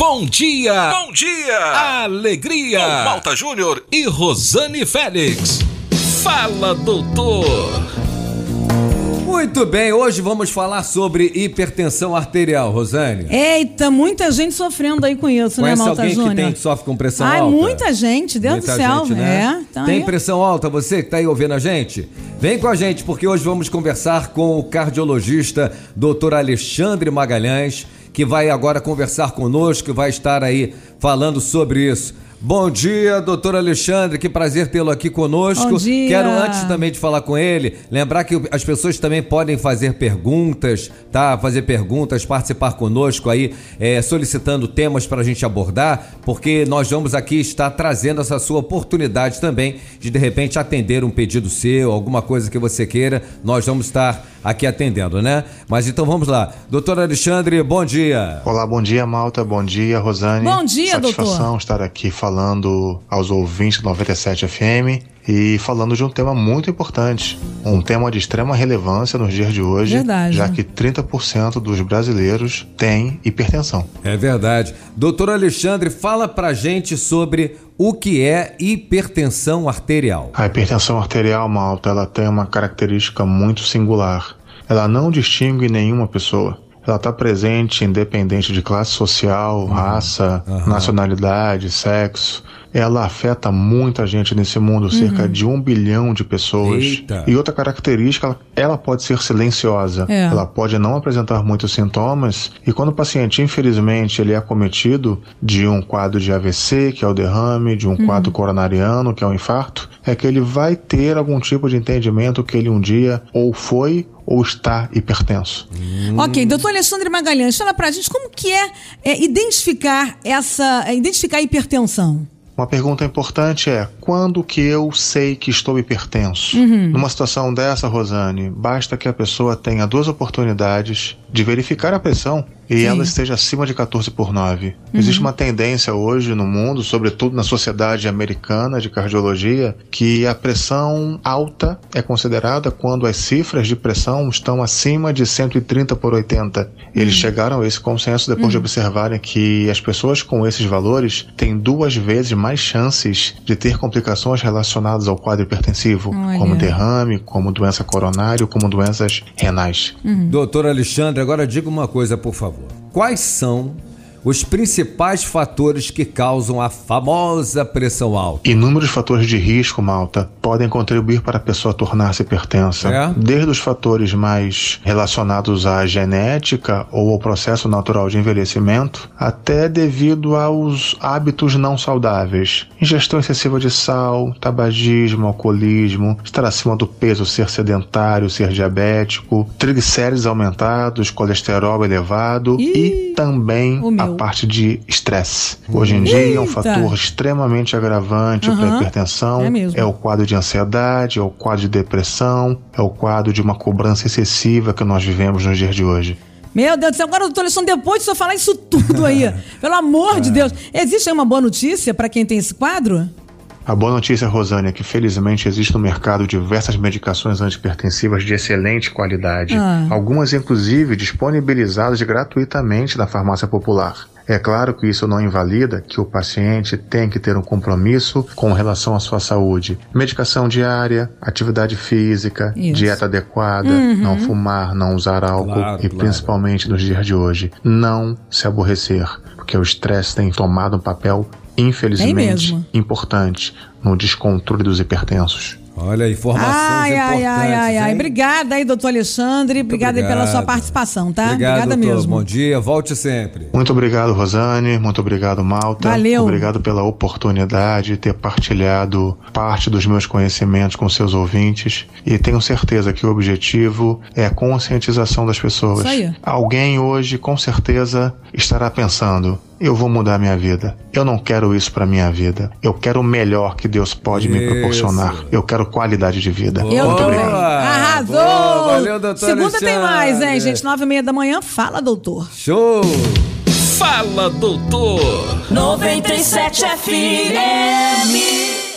Bom dia! Bom dia! Alegria! Com Malta Júnior e Rosane Félix. Fala, doutor! Muito bem, hoje vamos falar sobre hipertensão arterial, Rosane. Eita, muita gente sofrendo aí com isso, Conhece né, Malta alguém Júnior? que tem que sofre com pressão Ai, alta? muita gente, Deus Muita do céu. gente, né? É, então tem aí- pressão alta, você que tá aí ouvindo a gente? Vem com a gente, porque hoje vamos conversar com o cardiologista Dr. Alexandre Magalhães, que vai agora conversar conosco, vai estar aí falando sobre isso. Bom dia, doutor Alexandre, que prazer tê-lo aqui conosco. Bom dia. Quero, antes também de falar com ele, lembrar que as pessoas também podem fazer perguntas, tá? Fazer perguntas, participar conosco aí, é, solicitando temas para a gente abordar, porque nós vamos aqui estar trazendo essa sua oportunidade também de de repente atender um pedido seu, alguma coisa que você queira, nós vamos estar aqui atendendo, né? Mas então vamos lá. Doutor Alexandre, bom dia. Olá, bom dia, Malta. Bom dia, Rosane. Bom dia, Satisfação doutor. estar aqui falando aos ouvintes do 97 FM e falando de um tema muito importante, um tema de extrema relevância nos dias de hoje, Verdade. já que 30% dos brasileiros têm hipertensão. É verdade. Doutor Alexandre, fala pra gente sobre o que é hipertensão arterial. A hipertensão arterial, Malta, ela tem uma característica muito singular. Ela não distingue nenhuma pessoa. Ela está presente independente de classe social, raça, nacionalidade, sexo. Ela afeta muita gente nesse mundo, cerca de um bilhão de pessoas. Eita. E outra característica, ela- pode ser silenciosa. É. Ela pode não apresentar muitos sintomas. E quando o paciente, infelizmente, ele é acometido de um quadro de AVC, que é o derrame, de um quadro coronariano, que é o infarto, é que ele vai ter algum tipo de entendimento que ele um dia ou foi ou está hipertenso. Ok, doutor Alexandre Magalhães, fala pra gente como que é, é, identificar essa. é, identificar a hipertensão. Uma pergunta importante é: quando que eu sei que estou hipertenso? Numa situação dessa, Rosane, basta que a pessoa tenha duas oportunidades de verificar a pressão e ela esteja acima de 14 por 9. Existe uma tendência hoje no mundo, sobretudo na sociedade americana de cardiologia, que a pressão alta é considerada quando as cifras de pressão estão acima de 130 por 80. Eles chegaram a esse consenso depois de observarem que as pessoas com esses valores têm duas vezes mais chances de ter complicações relacionadas ao quadro hipertensivo, Olha. como derrame, como doença coronária, como doenças renais. Doutor Alexandre, agora diga uma coisa, por favor. Quais são os principais fatores que causam a famosa pressão alta? Inúmeros fatores de risco, Malta, podem contribuir para a pessoa tornar-se hipertensa. É? Desde os fatores mais relacionados à genética ou ao processo natural de envelhecimento, até devido aos hábitos não saudáveis. Ingestão excessiva de sal, tabagismo, alcoolismo, estar acima do peso, ser sedentário, ser diabético, triglicérides aumentados, colesterol elevado Ih, e também a. parte de estresse. Hoje em dia é um Eita. fator extremamente agravante para a hipertensão. É mesmo. o quadro de ansiedade, é o quadro de depressão, é o quadro de uma cobrança excessiva que nós vivemos nos dias de hoje. Meu Deus do céu, agora, doutor Alexandre, depois de senhor falar isso tudo aí, pelo amor de Deus, existe aí uma boa notícia pra quem tem esse quadro? A boa notícia, Rosane, é que felizmente existe no mercado diversas medicações antipertensivas de excelente qualidade. Ah. Algumas, inclusive, disponibilizadas gratuitamente na farmácia popular. É claro que isso não invalida que o paciente tem que ter um compromisso com relação à sua saúde. Medicação diária, atividade física, Isso. dieta adequada, não fumar, não usar álcool Claro, e claro. principalmente nos dias de hoje, não se aborrecer, porque o estresse tem tomado um papel infelizmente importante no descontrole dos hipertensos. Olha, informações Ai, ai, importantes. ai, ai, ai. hein? Obrigada aí, doutor Alexandre. Obrigada aí pela sua participação, tá? Obrigado, Obrigada doutor. mesmo. Bom dia, volte sempre. Muito obrigado, Rosane. Muito obrigado, Malta. Valeu. Obrigado pela oportunidade de ter partilhado parte dos meus conhecimentos com seus ouvintes. E tenho certeza que o objetivo é a conscientização das pessoas. Isso aí. Alguém hoje, com certeza, estará pensando: eu vou mudar minha vida. Eu não quero isso para minha vida. Eu quero o melhor que Deus pode me Isso. proporcionar. Eu quero qualidade de vida. Eu Muito também. obrigado. Arrasou! Boa, valeu, doutor Segunda tem mais, hein, Alexandre. gente? Nove e meia da manhã. Fala, doutor. Show! Fala, doutor! 97 FM.